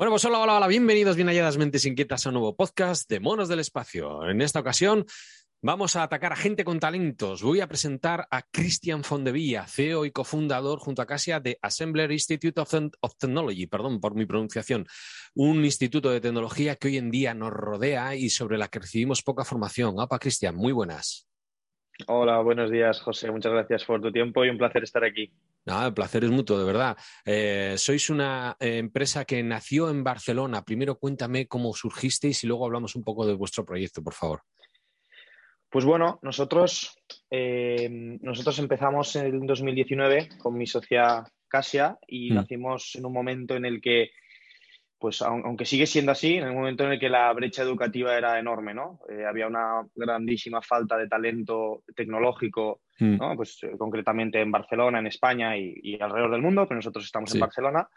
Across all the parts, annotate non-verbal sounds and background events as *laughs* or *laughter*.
Bueno, pues hola, hola, hola, bienvenidos, bien halladas mentes inquietas a un nuevo podcast de Monos del Espacio. En esta ocasión vamos a atacar a gente con talentos. Voy a presentar a Christian Fondevilla, CEO y cofundador junto a Casia de Assembler Institute of, Technology, perdón por mi pronunciación, un instituto de tecnología que hoy en día nos rodea y sobre la que recibimos poca formación. Apa, Cristian, muy buenas. Hola, buenos días, José. Muchas gracias por tu tiempo y un placer estar aquí. Nada, el placer es mutuo, de verdad. Eh, sois una eh, empresa que nació en Barcelona. Primero cuéntame cómo surgisteis y luego hablamos un poco de vuestro proyecto, por favor. Pues bueno, nosotros, eh, nosotros empezamos en 2019 con mi socia Casia y Mm. nacimos en un momento en el que, pues aun- aunque sigue siendo así, en el momento en el que la brecha educativa era enorme, ¿no? Eh, había una grandísima falta de talento tecnológico Mm. ¿no? Pues eh, concretamente en Barcelona, en España y, y alrededor del mundo, pero nosotros estamos Sí. en Barcelona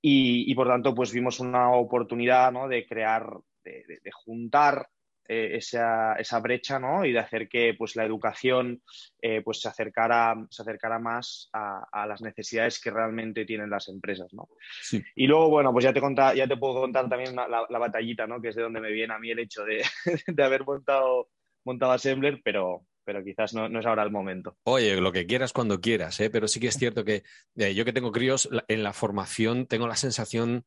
y, y, por tanto pues vimos una oportunidad ¿no? de crear, de, de- de juntar eh, esa, esa brecha ¿no? y de hacer que pues la educación eh, pues se acercara, se acercara más a, a las necesidades que realmente tienen las empresas, ¿no? Sí. Y luego, bueno, pues ya te, conta- ya te puedo contar también la, batallita, ¿no? Que es de donde me viene a mí el hecho de, *laughs* de haber montado, montado Assembler, pero, pero quizás no, no es ahora el momento. Oye, lo que quieras cuando quieras, ¿eh? pero sí que es cierto que eh, yo que tengo críos, en la formación tengo la sensación,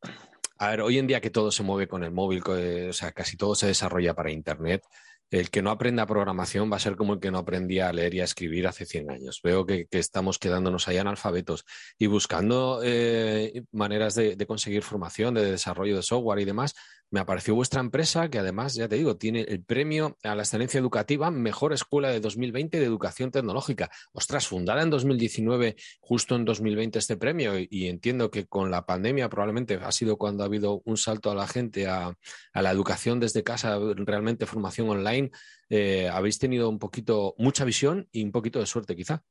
a ver, hoy en día que todo se mueve con el móvil, eh, o sea, casi todo se desarrolla para Internet, el que no aprenda programación va a ser como el que no aprendía a leer y a escribir hace 100 años. Veo que, estamos quedándonos ahí analfabetos y buscando eh, maneras de conseguir formación, de desarrollo de software y demás. Me apareció vuestra empresa que además, ya te digo, tiene el premio a la excelencia educativa Mejor Escuela de 2020 de Educación Tecnológica. Ostras, fundada en 2019, justo en 2020 este premio y, entiendo que con la pandemia probablemente ha sido cuando ha habido un salto a la gente a, la educación desde casa, realmente formación online. Eh, habéis tenido un poquito, mucha visión y un poquito de suerte quizá.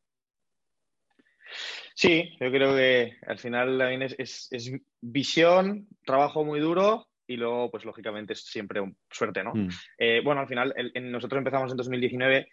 Sí, yo creo que al final es visión, trabajo muy duro y luego, pues lógicamente, es siempre un- suerte, ¿no? Mm. Eh, bueno, al final, el- nosotros empezamos en 2019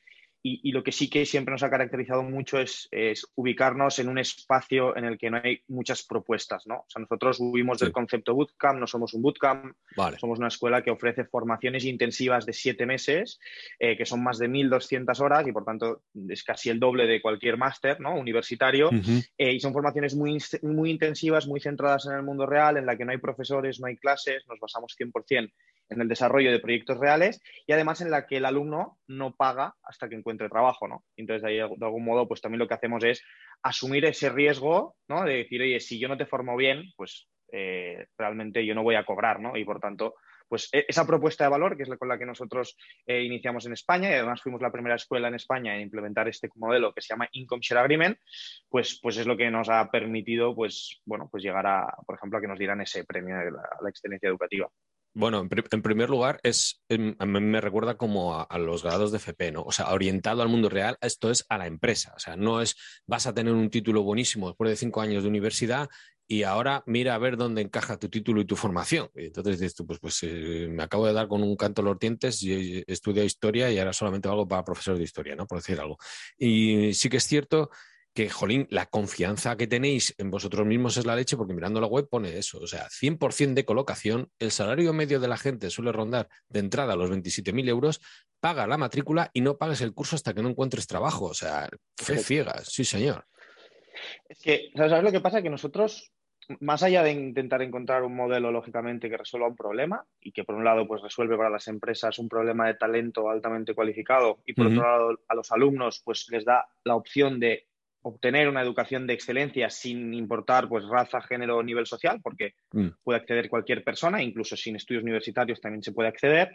y, y lo que sí que siempre nos ha caracterizado mucho es, es ubicarnos en un espacio en el que no hay muchas propuestas, ¿no? O sea, nosotros huimos Sí. del concepto bootcamp, no somos un bootcamp, Vale. somos una escuela que ofrece formaciones intensivas de siete meses, eh, que son más de 1.200 horas y por tanto es casi el doble de cualquier máster ¿no? universitario. Eh, y son formaciones muy, muy intensivas, muy centradas en el mundo real, en la que no hay profesores, no hay clases, nos basamos 100% en el desarrollo de proyectos reales y además en la que el alumno no paga hasta que encuentre trabajo, ¿no? Entonces, de, ahí, de algún modo, pues también lo que hacemos es asumir ese riesgo, ¿no? De decir, oye, si yo no te formo bien, pues eh, realmente yo no voy a cobrar, ¿no? Y por tanto, pues e- esa propuesta de valor, que es la con la que nosotros eh, iniciamos en España y además fuimos la primera escuela en España en implementar este modelo que se llama Income Share Agreement, pues, pues es lo que nos ha permitido, pues, bueno, pues llegar a, por ejemplo, a que nos dieran ese premio de la, a la excelencia educativa. Bueno, en, en primer lugar, es, em, a mí me recuerda como a, los grados de FP, ¿no? O sea, orientado al mundo real, esto es a la empresa. O sea, no es vas a tener un título buenísimo después de cinco años de universidad y ahora mira a ver dónde encaja tu título y tu formación. Entonces dices tú, pues, pues eh, me acabo de dar con un canto a los dientes y he estudiado historia y ahora solamente valgo para profesor de historia, ¿no? Por decir algo. Y sí que es cierto que, jolín, la confianza que tenéis en vosotros mismos es la leche, porque mirando la web pone eso, o sea, 100% de colocación, el salario medio de la gente suele rondar de entrada los 27.000 euros, paga la matrícula y no pagues el curso hasta que no encuentres trabajo, o sea, fe ciega, sí señor. Es que, ¿sabes lo que pasa? Que nosotros, más allá de intentar encontrar un modelo, lógicamente, que resuelva un problema y que, por un lado, pues resuelve para las empresas un problema de talento altamente cualificado y, por otro lado, a los alumnos, pues les da la opción de obtener una educación de excelencia sin importar pues raza, género o nivel social, porque Mm. puede acceder cualquier persona, incluso sin estudios universitarios también se puede acceder,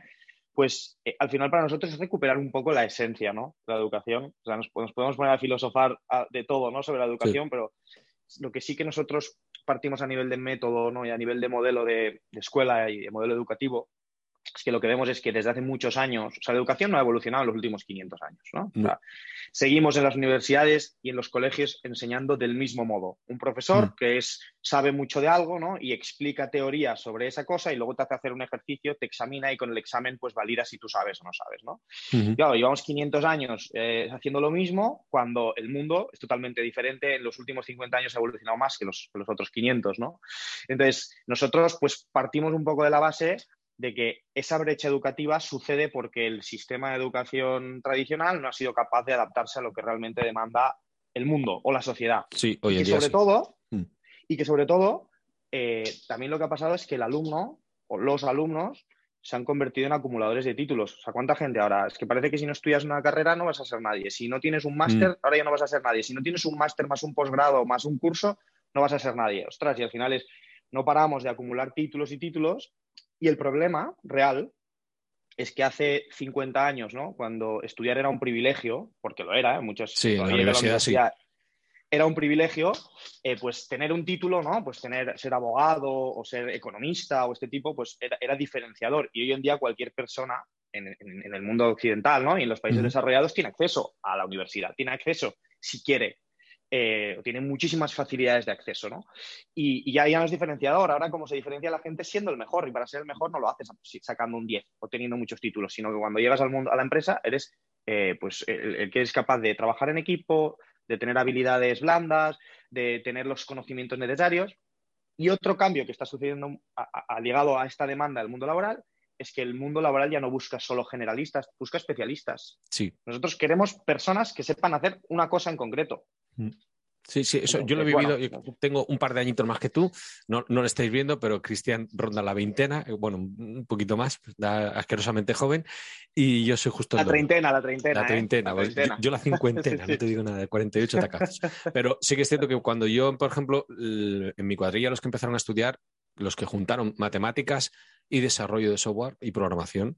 pues eh, al final para nosotros es recuperar un poco la esencia, ¿no? De la educación. O sea, nos, nos podemos poner a filosofar a- de todo, ¿no? Sobre la educación, pero lo que sí que nosotros partimos a nivel de método ¿no? y a nivel de modelo de, escuela y de modelo educativo, es que lo que vemos es que desde hace muchos años, o sea, la educación no ha evolucionado en los últimos 500 años, ¿no? seguimos en las universidades y en los colegios enseñando del mismo modo. Un profesor mm. que es, sabe mucho de algo, ¿no? Y explica teorías sobre esa cosa y luego te hace hacer un ejercicio, te examina y con el examen pues valida si tú sabes o no sabes, ¿no? Claro, llevamos 500 años eh, haciendo lo mismo cuando el mundo es totalmente diferente. En los últimos 50 años ha evolucionado más que los, que los otros 500, ¿no? Entonces, nosotros pues partimos un poco de la base de que esa brecha educativa sucede porque el sistema de educación tradicional no ha sido capaz de adaptarse a lo que realmente demanda el mundo o la sociedad. Sí, hoy en y sobre todo, mm. Y que sobre todo, eh, también lo que ha pasado es que el alumno o los alumnos se han convertido en acumuladores de títulos. O sea, ¿cuánta gente ahora? Es que parece que si no estudias una carrera no vas a ser nadie. Si no tienes un máster, mm. ahora ya no vas a ser nadie. Si no tienes un máster más un posgrado más un curso, no vas a ser nadie. Ostras, y al final es, no paramos de acumular títulos y títulos y el problema real es que hace 50 años, ¿no? Cuando estudiar era un privilegio, porque lo era, ¿eh? muchas sí, la universidad, era un privilegio, eh, pues tener un título, ¿no? Pues tener, ser abogado o ser economista o este tipo, pues era, diferenciador. Y hoy en día cualquier persona en, el mundo occidental, ¿no? Y en los países desarrollados tiene acceso a la universidad, tiene acceso, si quiere, eh, tienen muchísimas facilidades de acceso, ¿no? Y, ya, ya no es diferenciador. Ahora, como se diferencia la gente siendo el mejor, y para ser el mejor no lo haces sacando un 10 o teniendo muchos títulos, sino que cuando llegas al mundo, a la empresa, eres eh, pues el, que es capaz de trabajar en equipo, de tener habilidades blandas, de tener los conocimientos necesarios. Y otro cambio que está sucediendo ligado a esta demanda del mundo laboral es que el mundo laboral ya no busca solo generalistas, busca especialistas. Sí. Nosotros queremos personas que sepan hacer una cosa en concreto. Mm. Sí, sí, eso yo lo he vivido. tengo un par de añitos más que tú, no, no lo estáis viendo, pero Cristian ronda la veintena, eh, bueno, un poquito más, asquerosamente joven, y yo soy justo. La treintena, la treintena. La treintena, pues, Yo, la cincuentena, *laughs* no te digo nada, de 48 tacazos. *laughs* Pero sí que es cierto que cuando yo, por ejemplo, en mi cuadrilla, los que empezaron a estudiar, los que juntaron matemáticas y desarrollo de software y programación,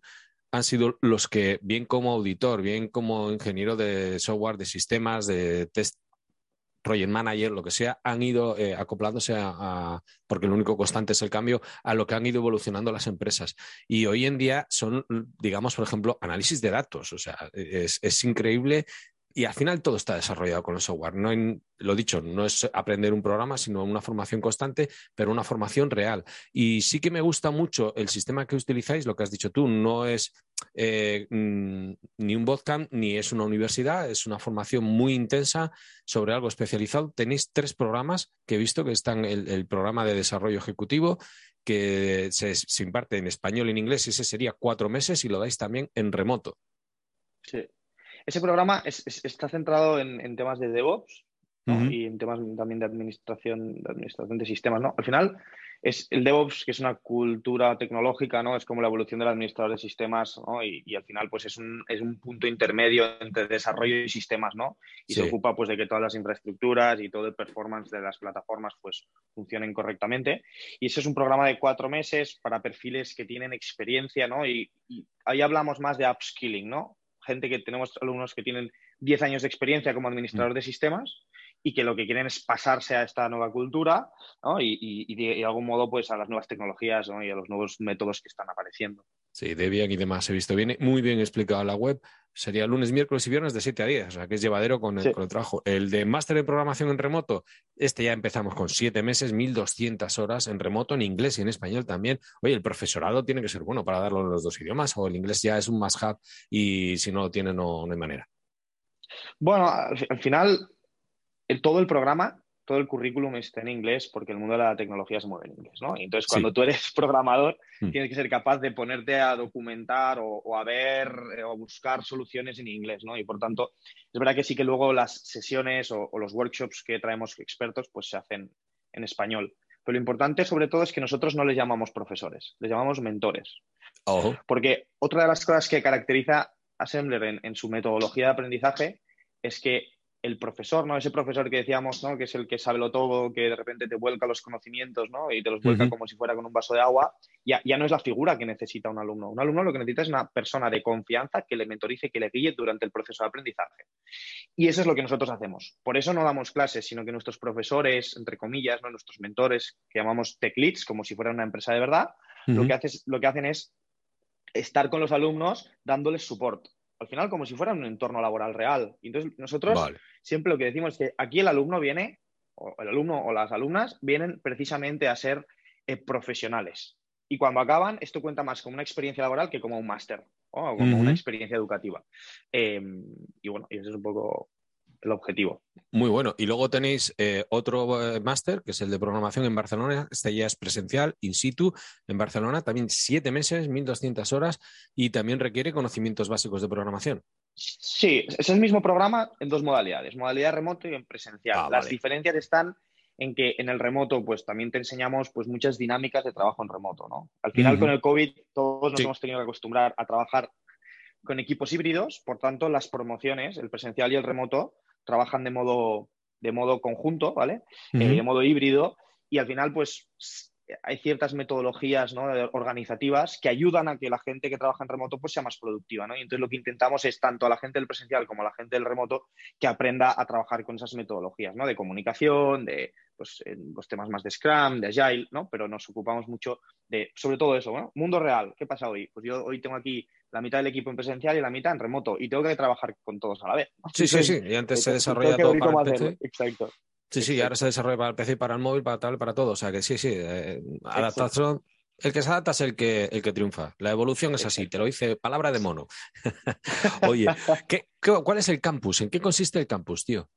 han sido los que, bien como auditor, bien como ingeniero de software, de sistemas, de test project manager, lo que sea, han ido eh, acoplándose a, porque lo único constante es el cambio, a lo que han ido evolucionando las empresas. Y hoy en día son, digamos, por ejemplo, análisis de datos. O sea, es, es increíble y al final todo está desarrollado con el software. No lo dicho, no es aprender un programa, sino una formación constante, pero una formación real. Y sí que me gusta mucho el sistema que utilizáis, lo que has dicho tú, no es eh, mm, ni un bootcamp ni es una universidad, es una formación muy intensa sobre algo especializado. Tenéis tres programas que he visto que están el, el programa de desarrollo ejecutivo, que se, se imparte en español y en inglés, ese sería cuatro meses y lo dais también en remoto. Sí. Ese programa está centrado en, temas de DevOps y en temas también de administración, de administración de sistemas. ¿no? Al final, es el DevOps, que es una cultura tecnológica, ¿no? Es como la evolución del administrador de sistemas, ¿no? Y, al final, pues es un, es un, punto intermedio entre desarrollo y sistemas, ¿no? Y se ocupa, pues, de que todas las infraestructuras y todo el performance de las plataformas, pues, funcionen correctamente. Y ese es un programa de cuatro meses para perfiles que tienen experiencia, ¿no? Y, y ahí hablamos más de upskilling, ¿no? gente que tenemos alumnos que tienen 10 años de experiencia como administrador mm. de sistemas y que lo que quieren es pasarse a esta nueva cultura y, de, algún modo pues a las nuevas tecnologías y a los nuevos métodos que están apareciendo. Sí, Debian y demás he visto. Viene muy bien explicado la web. Sería lunes, miércoles y viernes de 7 a 10, o sea que es llevadero con el, trabajo. El de máster de programación en remoto, este ya empezamos con 7 meses, 1200 horas en remoto, en inglés y en español también. Oye, el profesorado tiene que ser bueno para darlo en los dos idiomas, o el inglés ya es un must-have y si no lo tiene no, no hay manera. Bueno, al, final todo el programa, todo el currículum está en inglés porque el mundo de la tecnología se mueve en inglés, ¿no? entonces, cuando tú eres *laughs* programador, mm. tienes que ser capaz de ponerte a documentar o, a ver eh, o a buscar soluciones en inglés, ¿no? Y por tanto, es verdad que sí que luego las sesiones o, los workshops que traemos expertos, pues se hacen en español. Pero lo importante, sobre todo, es que nosotros no les llamamos profesores, les llamamos mentores. Porque otra de las cosas que caracteriza a Assembler en su metodología de aprendizaje es que el profesor, ¿no? Ese profesor que decíamos, ¿no? Que es el que sabe lo todo, que de repente te vuelca los conocimientos, ¿no? Y te los vuelca como si fuera con un vaso de agua, ya, ya no es la figura que necesita un alumno. Un alumno lo que necesita es una persona de confianza que le mentorice, que le guíe durante el proceso de aprendizaje. Y eso es lo que nosotros hacemos. Por eso no damos clases, sino que nuestros profesores, entre comillas, ¿no? nuestros mentores, que llamamos tech leads, como si fuera una empresa de verdad, lo, que lo que hacen es estar con los alumnos dándoles soporte al final como si fuera un entorno laboral real. Y entonces nosotros siempre lo que decimos es que aquí el alumno viene, o el alumno o las alumnas vienen precisamente a ser eh, profesionales. Y cuando acaban, esto cuenta más como una experiencia laboral que como un máster o como una experiencia educativa. Em, y bueno, y eso es un poco el objetivo. Muy bueno. Y luego tenéis eh, otro eh, máster, que es el de programación en Barcelona. Este ya es presencial, in situ, en Barcelona. También siete meses, 1.200 horas y también requiere conocimientos básicos de programación. Sí, es el mismo programa en dos modalidades, modalidad remoto y en presencial. Ah, Las diferencias están en que en el remoto pues también te enseñamos pues muchas dinámicas de trabajo en remoto, ¿no? Al final con el COVID todos nos hemos tenido que acostumbrar a trabajar con equipos híbridos, por tanto las promociones, el presencial y el remoto, trabajan de modo, de modo conjunto, ¿vale? Eh, de modo híbrido y al final, pues hay ciertas metodologías ¿no? organizativas que ayudan a que la gente que trabaja en remoto pues, sea más productiva. ¿no? Y entonces lo que intentamos es tanto a la gente del presencial como a la gente del remoto que aprenda a trabajar con esas metodologías ¿no? de comunicación, de pues, los temas más de Scrum, de Agile, ¿no? pero nos ocupamos mucho de, sobre todo eso, ¿no? mundo real. ¿Qué pasa hoy? Pues yo hoy tengo aquí la mitad del equipo en presencial y la mitad en remoto. Y tengo que trabajar con todos a la vez. Sí, sí, sí. Y antes se desarrolla todo para el PC. Exacto. Sí, sí, ahora se desarrolla para el PC y para el móvil, para tal, para todo. O sea que sí, sí. Eh, adaptación. El que se adapta es el que, el que triunfa. La evolución es así, te lo dice palabra de mono. *laughs* Oye, ¿qué, cuál es el campus? ¿En qué consiste el campus, tío?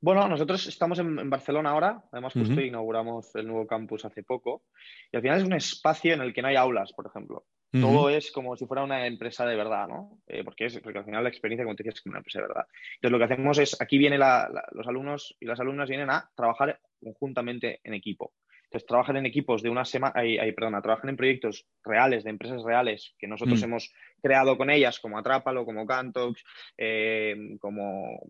Bueno, nosotros estamos en, Barcelona ahora, además justo inauguramos el nuevo campus hace poco, y al final es un espacio en el que no hay aulas, por ejemplo. Todo es como si fuera una empresa de verdad, ¿no? Eh, porque, es, porque al final la experiencia, como te decías, es como una empresa de verdad. Entonces, lo que hacemos es, aquí vienen los alumnos y las alumnas vienen a trabajar conjuntamente en equipo. Entonces, trabajan en equipos de una semana, ahí, perdona, trabajan en proyectos reales, de empresas reales que nosotros mm. hemos creado con ellas, como Atrápalo, como Cantox, eh, como,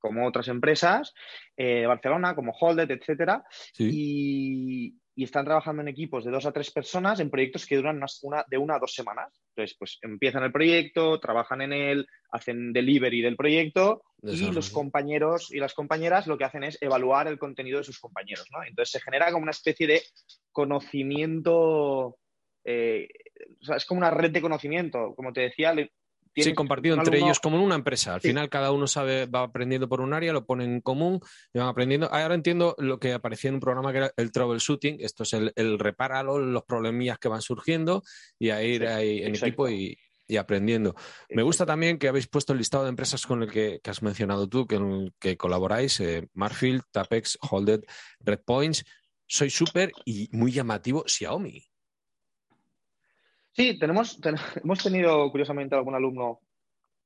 como otras empresas eh, de Barcelona, como Holded, etcétera. Y, y están trabajando en equipos de dos a tres personas en proyectos que duran una, de una a dos semanas. Entonces, pues empiezan el proyecto, trabajan en él, hacen delivery del proyecto y los compañeros y las compañeras lo que hacen es evaluar el contenido de sus compañeros. ¿no? Entonces se genera como una especie de conocimiento, eh, o sea, es como una red de conocimiento. Como te decía, Sí, compartido entre ellos como en una empresa. Al final cada uno sabe, va aprendiendo por un área, lo ponen en común y van aprendiendo. Ahora entiendo lo que aparecía en un programa que era el troubleshooting. Esto es el, el repáralo, los problemillas que van surgiendo y a ir ahí en equipo y, aprendiendo. Me gusta también que habéis puesto el listado de empresas con el que, has mencionado tú, que, que colaboráis, eh, Marfield, Tapex, Holded, Redpoints. Soy súper y muy llamativo Xiaomi. Sí, tenemos, *laughs* hemos tenido curiosamente algún alumno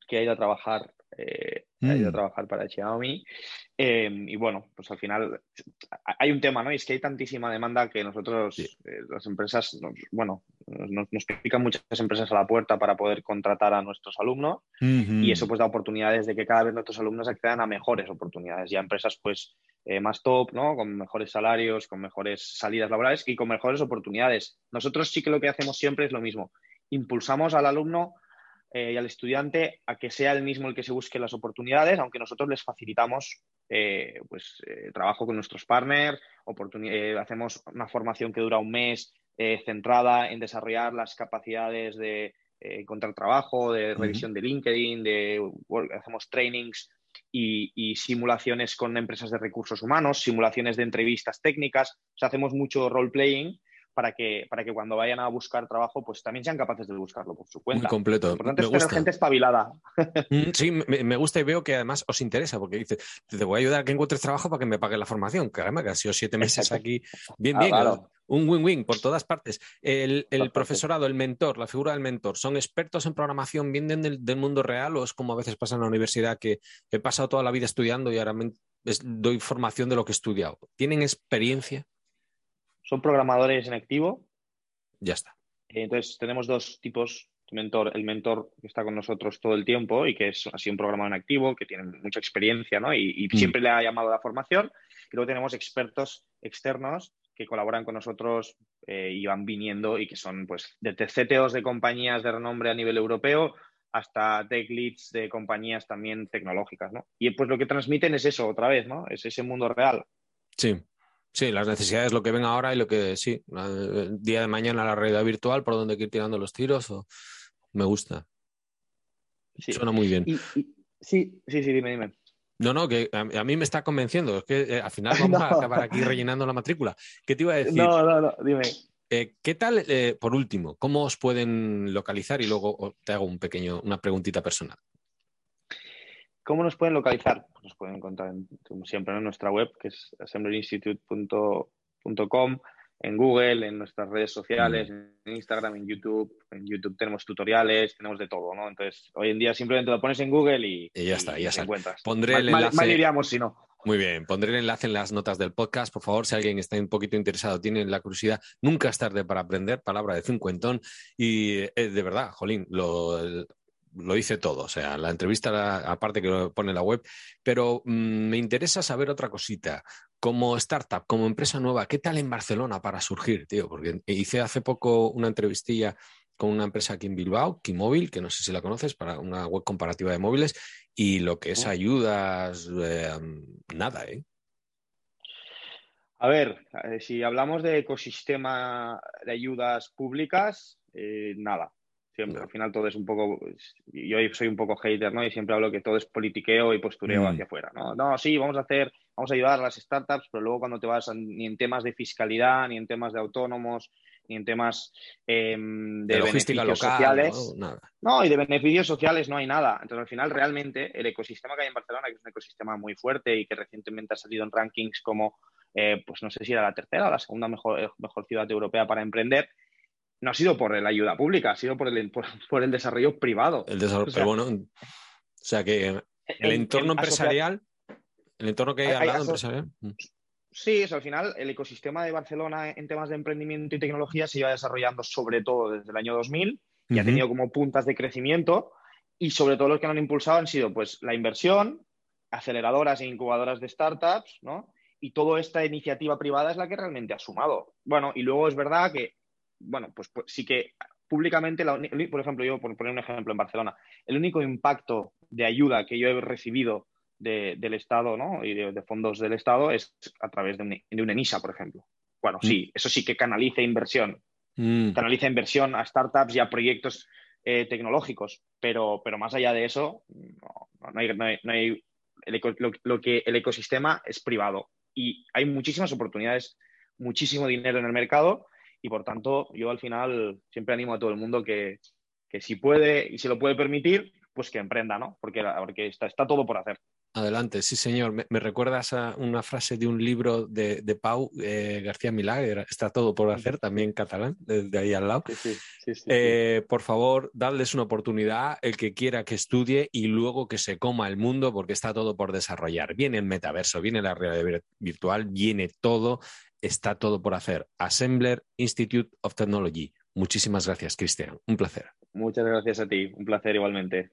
que ha ido a trabajar, eh, ha ido a mm. trabajar para Xiaomi. Em, y bueno, pues al final hay un tema, ¿no? Y es que hay tantísima demanda que nosotros, eh, las empresas, bueno, nos, nos, pican muchas empresas a la puerta para poder contratar a nuestros alumnos y eso pues da oportunidades de que cada vez nuestros alumnos accedan a mejores oportunidades y a empresas pues eh, más top, ¿no? Con mejores salarios, con mejores salidas laborales y con mejores oportunidades. Nosotros sí que lo que hacemos siempre es lo mismo. Impulsamos al alumno eh, y al estudiante a que sea el mismo el que se busque las oportunidades, aunque nosotros les facilitamos eh, pues, trabajo con nuestros partners, hacemos una formación que dura un mes centrada en desarrollar las capacidades de encontrar trabajo, de revisión de LinkedIn, de, hacemos trainings y, simulaciones con empresas de recursos humanos, simulaciones de entrevistas técnicas. O sea, hacemos mucho role-playing para que, para que cuando vayan a buscar trabajo, pues también sean capaces de buscarlo por su cuenta. Muy completo. Lo importante es tener gente espabilada. *laughs* Mm, sí, me, gusta y veo que además os interesa, porque dice, te voy a ayudar a que encuentres trabajo para que me pague la formación. Caramba, que ha sido siete meses aquí. Bien, ah, bien. Un win-win por todas partes. El, profesorado, el mentor, la figura del mentor, ¿son expertos en programación, vienen del, del, mundo real o es como a veces pasa en la universidad que he pasado toda la vida estudiando y ahora doy formación de lo que he estudiado? ¿Tienen experiencia? Son programadores en activo. Ya está. Eh, entonces, tenemos dos tipos mentor, el mentor que está con nosotros todo el tiempo y que es así un programa en activo, que tiene mucha experiencia ¿no? y, Mm. siempre le ha llamado a la formación. Y luego tenemos expertos externos que colaboran con nosotros eh, y van viniendo y que son pues de CTOs de compañías de renombre a nivel europeo hasta tech leads de compañías también tecnológicas, ¿no? Y pues lo que transmiten es eso otra vez, ¿no? Es ese mundo real. Sí, sí, las necesidades, lo que ven ahora y lo que sí, el día de mañana la realidad virtual, por que ir tirando los tiros, o... me gusta. Sí. Suena muy bien. Y, y- sí, sí, sí, dime, dime. No, no, que a, a mí me está convenciendo. Es que eh, al final *laughs* vamos a No. acabar aquí rellenando la matrícula. ¿Qué te iba a decir? No, no, no, dime. Eh, ¿Qué tal, eh, por último, cómo os pueden localizar? Y luego te hago un pequeño, una preguntita personal. ¿Cómo nos pueden localizar? Pues nos pueden encontrar, en- como siempre, ¿no? en nuestra web, que es assemblyinstitute.com, en Google, en nuestras redes sociales, en Instagram, en YouTube. En YouTube tenemos tutoriales, tenemos de todo, ¿no? Entonces, hoy en día simplemente lo pones en Google y, Y ya está, ya te sale. encuentras. Pondré Mal- el mal- enlace- mal iríamos si no. Muy bien, pondré el enlace en las notas del podcast. Por favor, si alguien está un poquito interesado, tiene la curiosidad, nunca es tarde para aprender, palabra de cincuentón. Y eh, de verdad, Jolín, lo, lo hice todo. O sea, la entrevista, aparte que lo pone en la web, pero mm, me interesa saber otra cosita. Como startup, como empresa nueva, ¿qué tal en Barcelona para surgir, tío? Porque hice hace poco una entrevistilla con una empresa aquí en Bilbao, Kimóvil, que no sé si la conoces, para una web comparativa de móviles, y lo que es ayudas, eh, nada, ¿eh? A ver, eh, si hablamos de ecosistema de ayudas públicas, eh, nada. Siempre, No. al final todo es un poco, pues, yo soy un poco hater, ¿no? Y siempre hablo que todo es politiqueo y postureo Mm. hacia afuera, ¿no? No, sí, vamos a hacer, vamos a ayudar a las startups, pero luego cuando te vas a- ni en temas de fiscalidad, ni en temas de autónomos, ni en temas em, de, de logística beneficios local, sociales, ¿no? nada. no, y de beneficios sociales no hay nada. Entonces, al final, realmente, el ecosistema que hay en Barcelona, que es un ecosistema muy fuerte y que recientemente ha salido en rankings como, eh, pues no sé si era la tercera o la segunda mejor, eh, mejor ciudad europea para emprender, no ha sido por la ayuda pública, ha sido por el, por, por el desarrollo privado. El desarrollo, O sea, bueno, o sea que el En- entorno empresarial, el entorno que hay al lado empresarial. mm. Sí, eso, al final el ecosistema de Barcelona en temas de emprendimiento y tecnología se iba desarrollando sobre todo desde el año 2000 y ha tenido como puntas de crecimiento y sobre todo los que lo han impulsado han sido pues la inversión, aceleradoras e incubadoras de startups, ¿no? Y toda esta iniciativa privada es la que realmente ha sumado. Bueno, y luego es verdad que, bueno, pues, pues sí que públicamente, la por ejemplo, yo por poner un ejemplo en Barcelona, el único impacto de ayuda que yo he recibido de- del Estado ¿no? y de, de fondos del Estado es a través de un, de un ENISA, por ejemplo. Bueno, sí, eso sí que canaliza inversión, Mm. canaliza inversión a startups y a proyectos eh, tecnológicos, pero, pero más allá de eso, no, no- hay, no hay- el eco- lo, lo que el ecosistema es privado y hay muchísimas oportunidades, muchísimo dinero en el mercado y por tanto yo al final siempre animo a todo el mundo que, que si puede y se lo puede permitir, pues que emprenda, ¿no? Porque, porque está, está todo por hacer. Adelante, sí, señor. Me, me recuerdas a una frase de un libro de, de Pau eh, García Milagre, está todo por hacer, también catalán, desde ahí al lado. Sí, sí, sí, Eh, por favor, dadles una oportunidad, el que quiera que estudie y luego que se coma el mundo porque está todo por desarrollar. Viene el metaverso, viene la realidad vir- virtual, viene todo, está todo por hacer. Assembler Institute of Technology. Muchísimas gracias, Cristian. Un placer. Muchas gracias a ti, un placer igualmente.